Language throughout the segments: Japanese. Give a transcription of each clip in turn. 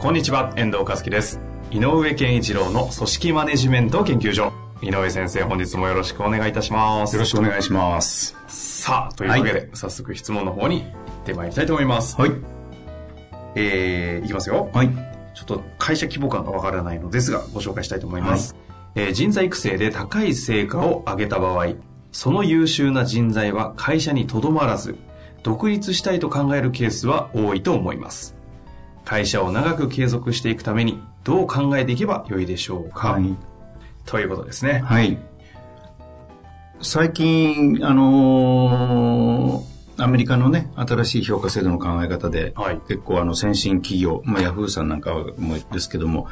こんにちは、遠藤和樹です。井上健一郎の組織マネジメント研究所。井上先生、本日もよろしくお願いいたします。よろしくお願いします。さあ、というわけで、早速質問の方に行ってまいりたいと思います。はい。えー、いきますよ。はい。ちょっと会社規模感がわからないのですが、ご紹介したいと思います。えー人材育成で高い成果を上げた場合、その優秀な人材は会社にとどまらず、独立したいと考えるケースは多いと思います。会社を長く継続していくために、どう考えていけばよいでしょうか、はい。ということですね。はい。最近、あのーアメリカのね、新しい評価制度の考え方で、はい結構あの先進企業、まあヤフーさんなんかもですけども、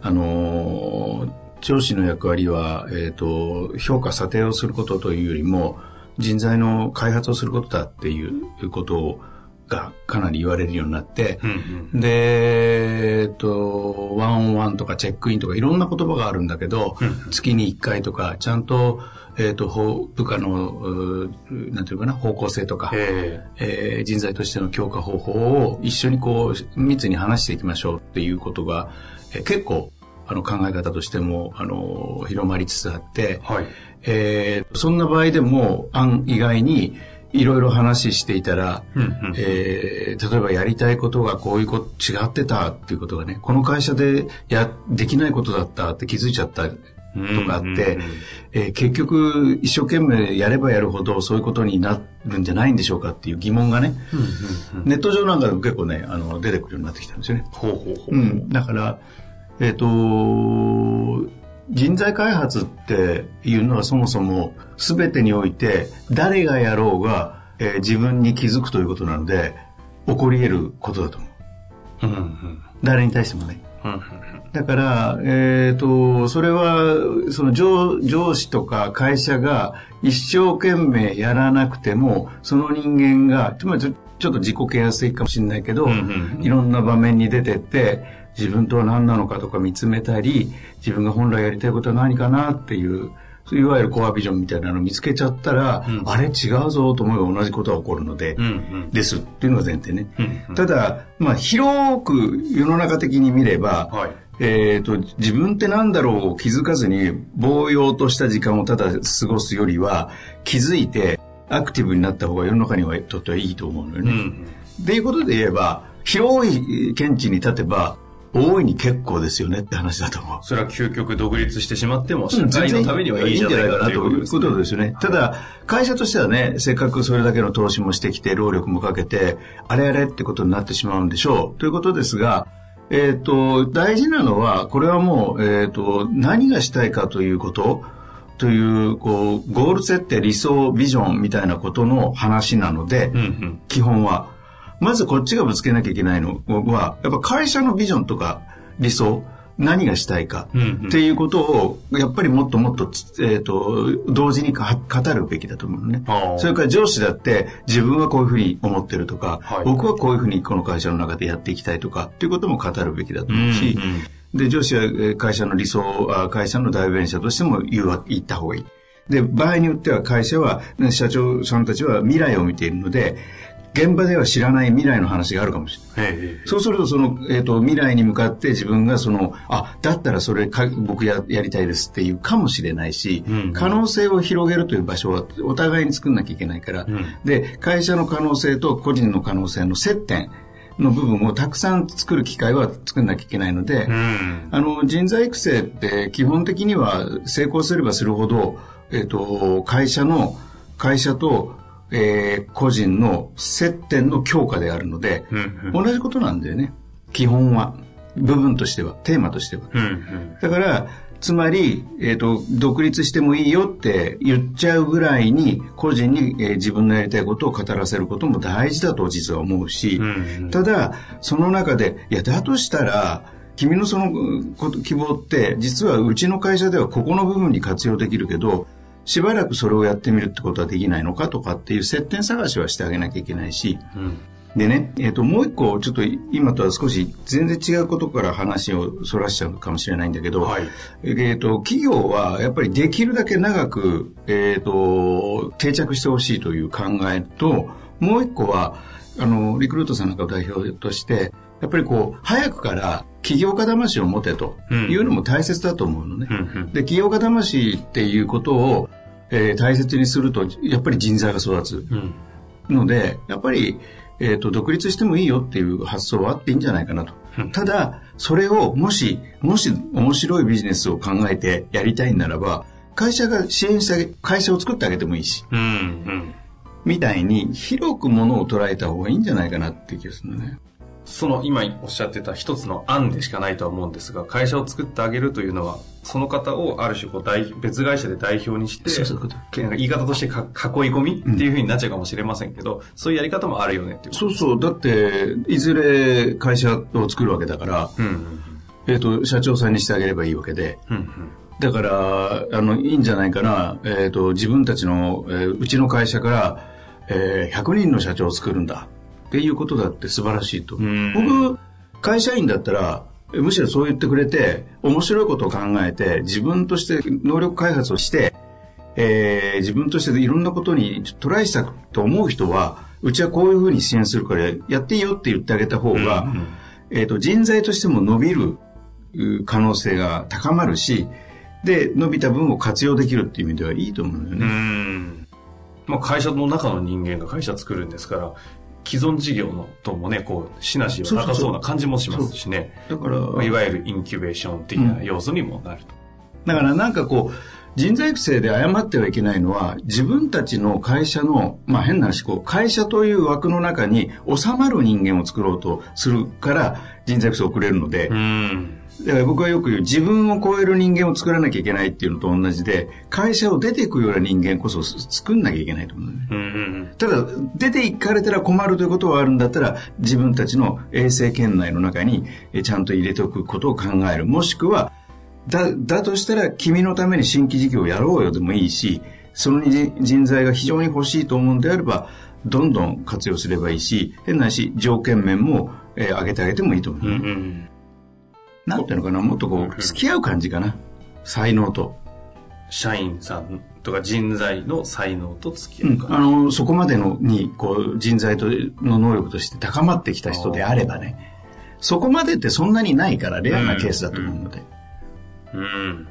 あのー上司の役割は、えっ、と、評価査定をすることというよりも、人材の開発をすることだっていうことがかなり言われるようになって、うんうん。で、えっと、ワンオンワンとかチェックインとかいろんな言葉があるんだけど、月に1回とか、ちゃんと、えっと、ほ部下の、うなんていうかな、方向性とか、ええー人材としての強化方法を一緒にこう、密に話していきましょうっていうことが、えー結構、あの、考え方としても、あの、広まりつつあって、ー、はい。えーそんな場合でも、案以外に、いろいろ話していたら、うんうんえー例えばやりたいことがこういうこと違ってたっていうことがね、この会社でや、できないことだったって気づいちゃったとかあって、うんうんうんえー結局一生懸命やればやるほどそういうことになるんじゃないんでしょうかっていう疑問がね、ネット上なんかでも結構ね、あの、出てくるようになってきたんですよね。ほうほうほう。うん、だから、えっ、と、人材開発っていうのはそもそも全てにおいて誰がやろうが、えー自分に気づくということなので起こり得ることだと思う。うんうん誰に対してもね。うんうんだから、えっ、と、それは、その上上司とか会社が一生懸命やらなくても、その人間が、つまりちょっと自己啓発的かもしれないけど、んうんうんいろんな場面に出てって、自分とは何なのかとか見つめたり、自分が本来やりたいことは何かなっていう、いわゆるコアビジョンみたいなのを見つけちゃったら、あれ違うぞと思えば同じことが起こるので、うんうん。ですっていうのが前提ね。うんうん。ただ、まあ、広く世の中的に見れば、はい。えっ、と、自分って何だろうを気づかずに、ぼうようとした時間をただ過ごすよりは、気づいて、アクティブになった方が世の中にはとってはいいと思うのよね。うんっていうことで言えば、広い見地に立てば、大いに結構ですよねって話だと思う。それは究極独立してしまっても、社うん会のためにはいいんじゃないかということですよね。ただ、会社としてはね、せっかくそれだけの投資もしてきて、労力もかけて、あれあれってことになってしまうんでしょう。ということですが、えっ、と、大事なのは、これはもう、えっ、と、何がしたいかということ、という、こう、ゴール設定、理想、ビジョンみたいなことの話なので、うんうん基本は。まずこっちがぶつけなきゃいけないのは、やっぱ会社のビジョンとか理想、何がしたいかうんうんっていうことを、やっぱりもっともっとつ、えっ、と、同時にか語るべきだと思うのね。それから上司だって自分はこういうふうに思ってるとか、はい僕はこういうふうにこの会社の中でやっていきたいとかっていうことも語るべきだと思うし、うんで、上司はえー会社の理想、あ会社の代弁者としても言言った方がいい。で、場合によっては会社は、ね社長さんたちは未来を見ているので、現場では知らない未来の話があるかもしれない。ええそうすると、その、えっ、と、未来に向かって自分がその、あ、だったらそれか、僕や、やりたいですっていうかもしれないし、うん可能性を広げるという場所はお互いに作んなきゃいけないから、ん。で、会社の可能性と個人の可能性の接点の部分をたくさん作る機会は作んなきゃいけないので、うん。あの、人材育成って基本的には成功すればするほど、えっ、と、会社の、会社と、えー個人の接点の強化であるので、うん同じことなんだよね。基本は。部分としては、テーマとしては。うんうんだから、つまり、えっ、と、独立してもいいよって言っちゃうぐらいに、個人に、えー自分のやりたいことを語らせることも大事だと実は思うし、うんただ、その中で、いや、だとしたら、君のその希望って、実はうちの会社ではここの部分に活用できるけど、しばらくそれをやってみるってことはできないのかとかっていう接点探しはしてあげなきゃいけないし、うん。でね、えっ、と、もう一個、ちょっと今とは少し全然違うことから話をそらしちゃうかもしれないんだけど、はい。えっ、と、企業はやっぱりできるだけ長く、えっ、と、定着してほしいという考えと、もう一個は、あの、リクルートさんなんかを代表として、やっぱりこう、早くから起業家魂を持てというのも大切だと思うのね。うんうんで、起業家魂っていうことを、えー大切にすると、やっぱり人材が育つ。うんので、やっぱり、えっ、と、独立してもいいよっていう発想はあっていいんじゃないかなと。ただ、それをもし、もし面白いビジネスを考えてやりたいならば、会社が支援して会社を作ってあげてもいいし、うんうんみたいに広くものを捉えた方がいいんじゃないかなって気がするのね。その今おっしゃってた一つの案でしかないとは思うんですが、会社を作ってあげるというのは、その方をある種こう代別会社で代表にして、そうそう言い方としてか囲い込みっていうふうになっちゃうかもしれませんけど、そういうやり方もあるよねっていうそうそう。だって、いずれ会社を作るわけだから、うんうんえっ、と、社長さんにしてあげればいいわけで、うんうんだから、あの、いいんじゃないかな。えっ、と、自分たちの、えーうちの会社から、えー100人の社長を作るんだ。っていうことだって素晴らしいと。ん僕、会社員だったら、えむしろそう言ってくれて、面白いことを考えて、自分として能力開発をして、えー自分としていろんなことにトライしたと思う人は、うちはこういうふうに支援するから、やっていいよって言ってあげた方が、えっ、と、人材としても伸びるう可能性が高まるし、で、伸びた分を活用できるっていう意味ではいいと思うんだようね。んまあ会社の中の人間が会社作るんですから、既存事業のともね、こう、シナジーは高そうな感じもしますしね。だから、まあいわゆるインキュベーション的な要素にもなると。だからなんかこう、人材育成で誤ってはいけないのは、自分たちの会社の、まあ変な話、こう、会社という枠の中に収まる人間を作ろうとするから、人材育成を送れるので、うん。だから僕はよく言う、自分を超える人間を作らなきゃいけないっていうのと同じで、会社を出ていくような人間こそ作んなきゃいけないと思うね。うんうんただ、出て行かれたら困るということはあるんだったら、自分たちの衛星圏内の中にえちゃんと入れておくことを考える。もしくは、だ、だとしたら君のために新規事業をやろうよでもいいし、その人人材が非常に欲しいと思うんであれば、どんどん活用すればいいし、変なし、条件面も、えー上げてあげてもいいと思う。うん。うんうん。なんていうのかな、もっとこう、付き合う感じかな。才能と。社員さんとか人材の才能と付きうん合うか。あの、そこまでのに、こう、人材との能力として高まってきた人であればね、そこまでってそんなにないから、レアなケースだと思うので。うん。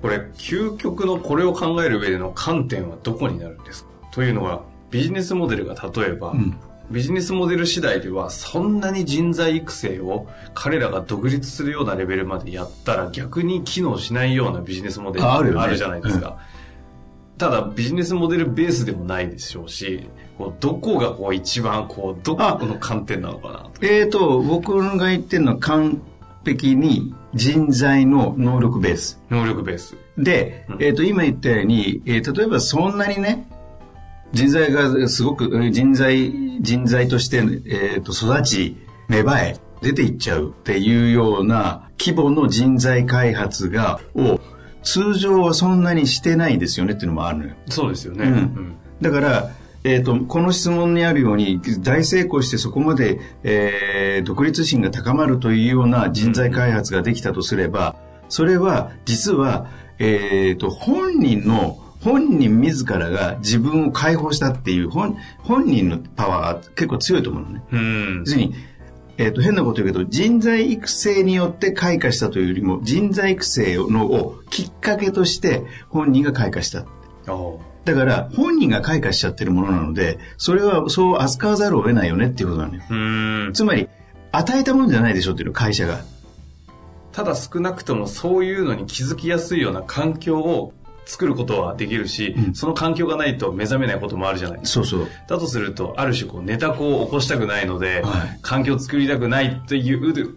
これ、究極のこれを考える上での観点はどこになるんですか？というのは、ビジネスモデルが例えば、んビジネスモデル次第では、そんなに人材育成を彼らが独立するようなレベルまでやったら逆に機能しないようなビジネスモデルああるじゃないですか。ただ、ビジネスモデルベースでもないでしょうし、こうどこがこう一番、こう、どこの観点なのかなと。えーと、僕が言ってるのは完璧に人材の能力ベース。能力ベース。で、えっ、と、今言ったように、えー例えばそんなにね、人材がすごく、えー人材、人材として、えーと、育ち、芽生え、出ていっちゃうっていうような規模の人材開発が、を、通常はそんなにしてないですよねっていうのもあるのよ。そうですよね。うんだから、えー、とこの質問にあるように大成功してそこまで、えー独立心が高まるというような人材開発ができたとすればそれは実は、えー、と本人の本人自らが自分を解放したっていう本本人のパワーが結構強いと思うのね。うん。要するに、えー、と変なこと言うけど人材育成によって開花したというよりも人材育成のをきっかけとして本人が開花した。おだから、本人が開花しちゃってるものなので、それはそう扱わざるを得ないよねっていうことなのよ。うん。つまり、与えたもんじゃないでしょっていうの、会社が。ただ少なくともそういうのに気づきやすいような環境を作ることはできるし、うんその環境がないと目覚めないこともあるじゃないですか。そうそう。だとすると、ある種こうネタ子を起こしたくないので、はい環境を作りたくないっていう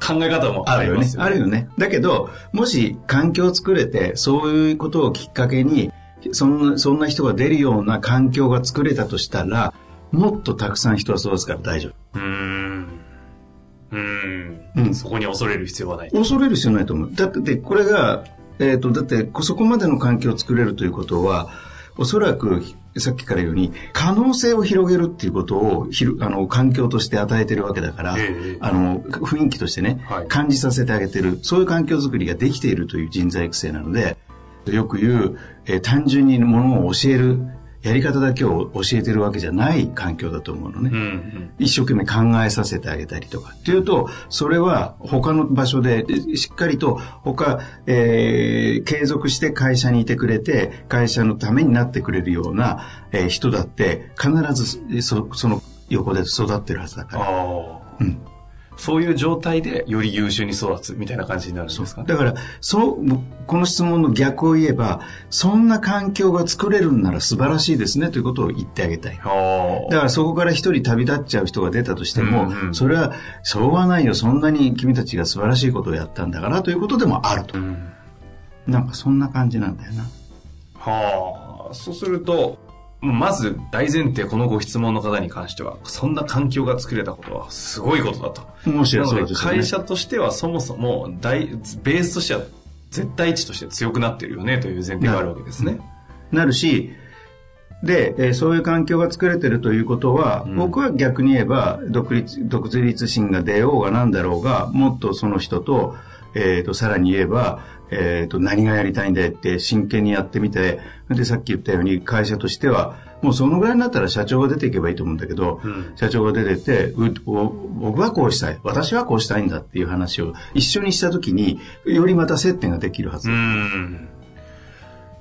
考え方もありますよね。あるよね。だけど、もし環境を作れて、そういうことをきっかけに、そんな、そんな人が出るような環境が作れたとしたら、もっとたくさん人は育つから大丈夫。うん。うん。うん。そこに恐れる必要はない。恐れる必要ないと思う。だって、これが、えっ、ー、と、だって、そこまでの環境を作れるということは、おそらく、さっきから言うように、可能性を広げるっていうことを、ひる、あの、環境として与えてるわけだから、え。あの、雰囲気としてね、はい、感じさせてあげてる、そういう環境づくりができているという人材育成なので、よく言う、えー、単純にものを教える、やり方だけを教えてるわけじゃない環境だと思うのね。うんうん、一生懸命考えさせてあげたりとか。っていうと、それは他の場所でしっかりと他、えー、継続して会社にいてくれて、会社のためになってくれるような、えー、人だって必ずそその横で育ってるはずだから。うん。そういう状態でより優秀に育つみたいな感じになるんですか、ね、だから、そう、この質問の逆を言えば、そんな環境が作れるんなら素晴らしいですねということを言ってあげたい。だからそこから一人旅立っちゃう人が出たとしても、うんうん、それは、しょうがないよ、そんなに君たちが素晴らしいことをやったんだからということでもあると。うん、なんかそんな感じなんだよな。はあ、そうすると、まず大前提このご質問の方に関しては、そんな環境が作れたことはすごいことだと。もしそうです、ね、会社としてはそもそも大、ベースとしては絶対値として強くなってるよねという前提があるわけですね。なるし、で、えー、そういう環境が作れてるということは、うん、僕は逆に言えば、独立、独立心が出ようがなんだろうが、もっとその人と、えっ、ー、と、さらに言えば、えっ、ー、と、何がやりたいんだよって真剣にやってみて、で、さっき言ったように会社としては、もうそのぐらいになったら社長が出ていけばいいと思うんだけど、うん、社長が出てって僕はこうしたい、私はこうしたいんだっていう話を一緒にしたときに、よりまた接点ができるはず。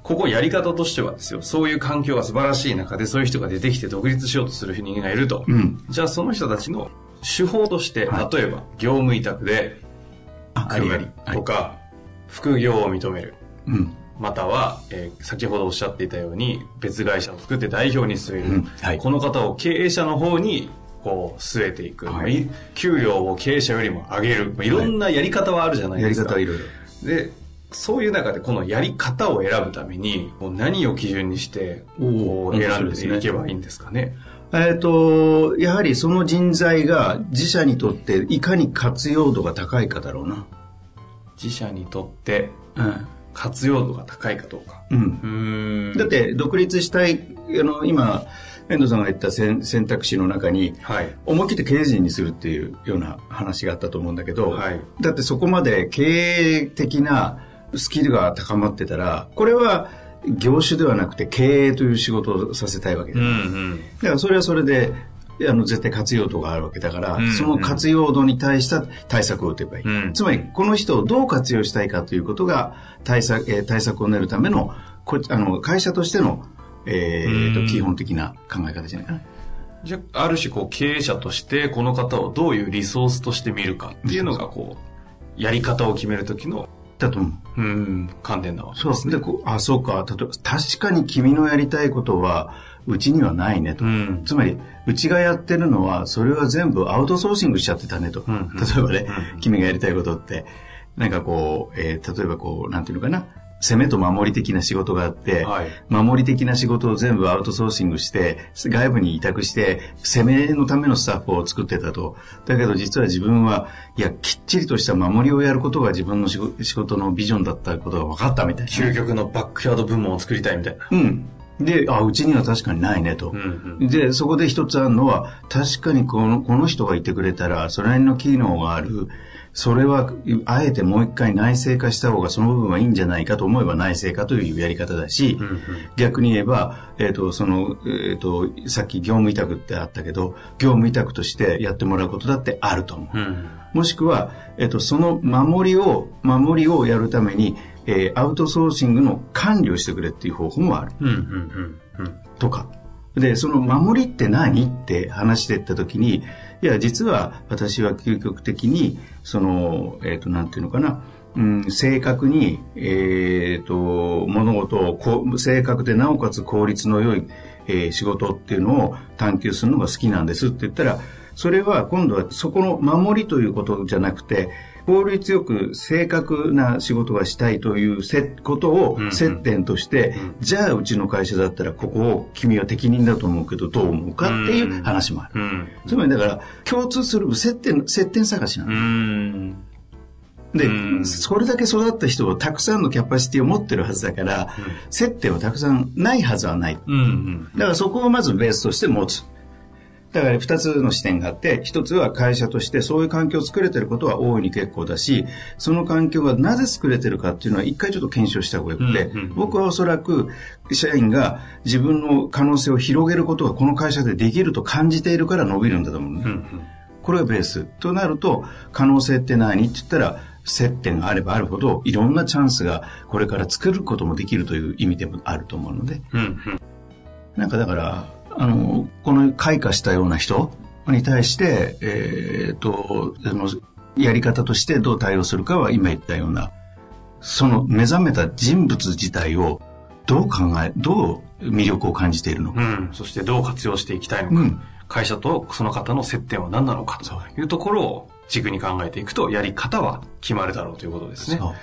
ここやり方としてはですよ、そういう環境が素晴らしい中で、そういう人が出てきて独立しようとする人間がいると。うん、じゃあその人たちの手法として、はい、例えば業務委託で組むとか、はい、副業を認める。うん。または、えー、先ほどおっしゃっていたように別会社を作って代表に据える、うん。はい、この方を経営者の方にこう据えていく、はい、給料を経営者よりも上げる、い。ろんなやり方はあるじゃないですか、やり方はいろいろ。でそういう中でこのやり方を選ぶために何を基準にしてこう選んでいけばいいんですかね。えっ、と、やはりその人材が自社にとっていかに活用度が高いかだろうな。自社にとって、うん、活用度が高いかどうか。うん。だって、独立したい、あの、今、遠藤さんが言った選択肢の中に、はい、思い切って経営陣にするっていうような話があったと思うんだけど、はい、だってそこまで経営的なスキルが高まってたら、これは業種ではなくて経営という仕事をさせたいわけだ,、うんうん、だからそれはそれであの絶対活用度があるわけだから、うんうん、その活用度に対した対策を打てばいい、うん、つまりこの人をどう活用したいかということが対策,、えー、対策を練るためのこあの会社としての、えーと、基本的な考え方じゃないかな。じゃあ、ある種こう経営者としてこの方をどういうリソースとして見るかっていうのがこう、やり方を決めるときのだと思う。うん、観点だわけです、ね、そう。で、こうあ、そうか。例えば、確かに君のやりたいことは、うちにはないねと。うん、つまり、うちがやってるのは、それは全部アウトソーシングしちゃってたねと。うん、例えばね、うん、君がやりたいことって、なんかこう、えー、例えばこう、なんていうのかな。攻めと守り的な仕事があって、はい、守り的な仕事を全部アウトソーシングして、外部に委託して、攻めのためのスタッフを作ってたと。だけど実は自分は、いや、きっちりとした守りをやることが自分の仕事のビジョンだったことが分かったみたいな。究極のバックヤード部門を作りたいみたいな。うん。で、あ、うちには確かにないねと。うんうん、で、そこで一つあるのは、確かにこの、この人がいてくれたら、それなりの機能がある、それは、あえてもう一回内製化した方がその部分はいいんじゃないかと思えば内製化というやり方だし、うんうん、逆に言えば、えっ、ー、と、その、えっ、ー、と、さっき業務委託ってあったけど、業務委託としてやってもらうことだってあると思う。うん、もしくは、えっ、ー、と、その守りを、守りをやるために、えー、アウトソーシングの管理をしてくれっていう方法もある。うんうんうんうん、とか。で、その守りって何って話していったときに、いや、実は私は究極的に、その、えっ、ー、と、なんていうのかな、うん、正確に、えっ、ー、と、物事をこ正確でなおかつ効率の良い、えー、仕事っていうのを探求するのが好きなんですって言ったら、それは今度はそこの守りということじゃなくて、効率よく正確な仕事がしたいというせことを接点として、うんうんじゃあうちの会社だったらここを君は適任だと思うけどどう思うかっていう話もある。うん。つまりだから共通する接点、接点探しなん。で、うんそれだけ育った人をたくさんのキャパシティを持ってるはずだから、接点はたくさんないはずはない。だからそこをまずベースとして持つ。だから二つの視点があって、一つは会社としてそういう環境を作れてることは大いに結構だし、その環境がなぜ作れてるかっていうのは一回ちょっと検証した方がよくて、うんうん僕はおそらく社員が自分の可能性を広げることがこの会社でできると感じているから伸びるんだと思うね、うん。これがベース。となると、可能性って何って言ったら、接点があればあるほど、いろんなチャンスがこれから作ることもできるという意味でもあると思うので、うん。うん。なんかだから、あの、この開花したような人に対して、えーっと、あの、やり方としてどう対応するかは今言ったような、その目覚めた人物自体をどう考え、どう魅力を感じているのか。うん。そしてどう活用していきたいのか。うん会社とその方の接点は何なのかというところを軸に考えていくと、やり方は決まるだろうということですね。そう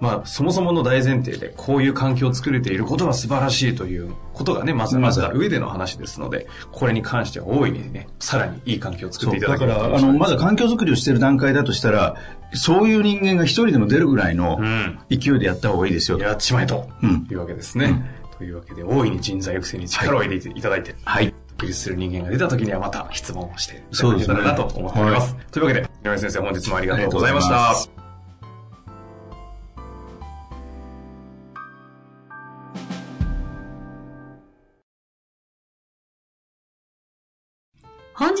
まあ、そもそもの大前提で、こういう環境を作れていることは素晴らしいということがね、まずあった上での話ですので、これに関しては大いにね、さらにいい環境を作っていただだから、あの、まだ環境づくりをしている段階だとしたら、そういう人間が一人でも出るぐらいのうん。勢いでやった方がいいですよ。やっちまえとうんいうわけですね。というわけで、大いに人材育成に力を入れていただいて、はい。独立する人間が出た時にはまた質問をしていただけたらなと思っております。というわけで、井上先生本日もありがとうございました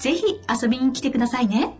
ぜひ遊びに来てくださいね。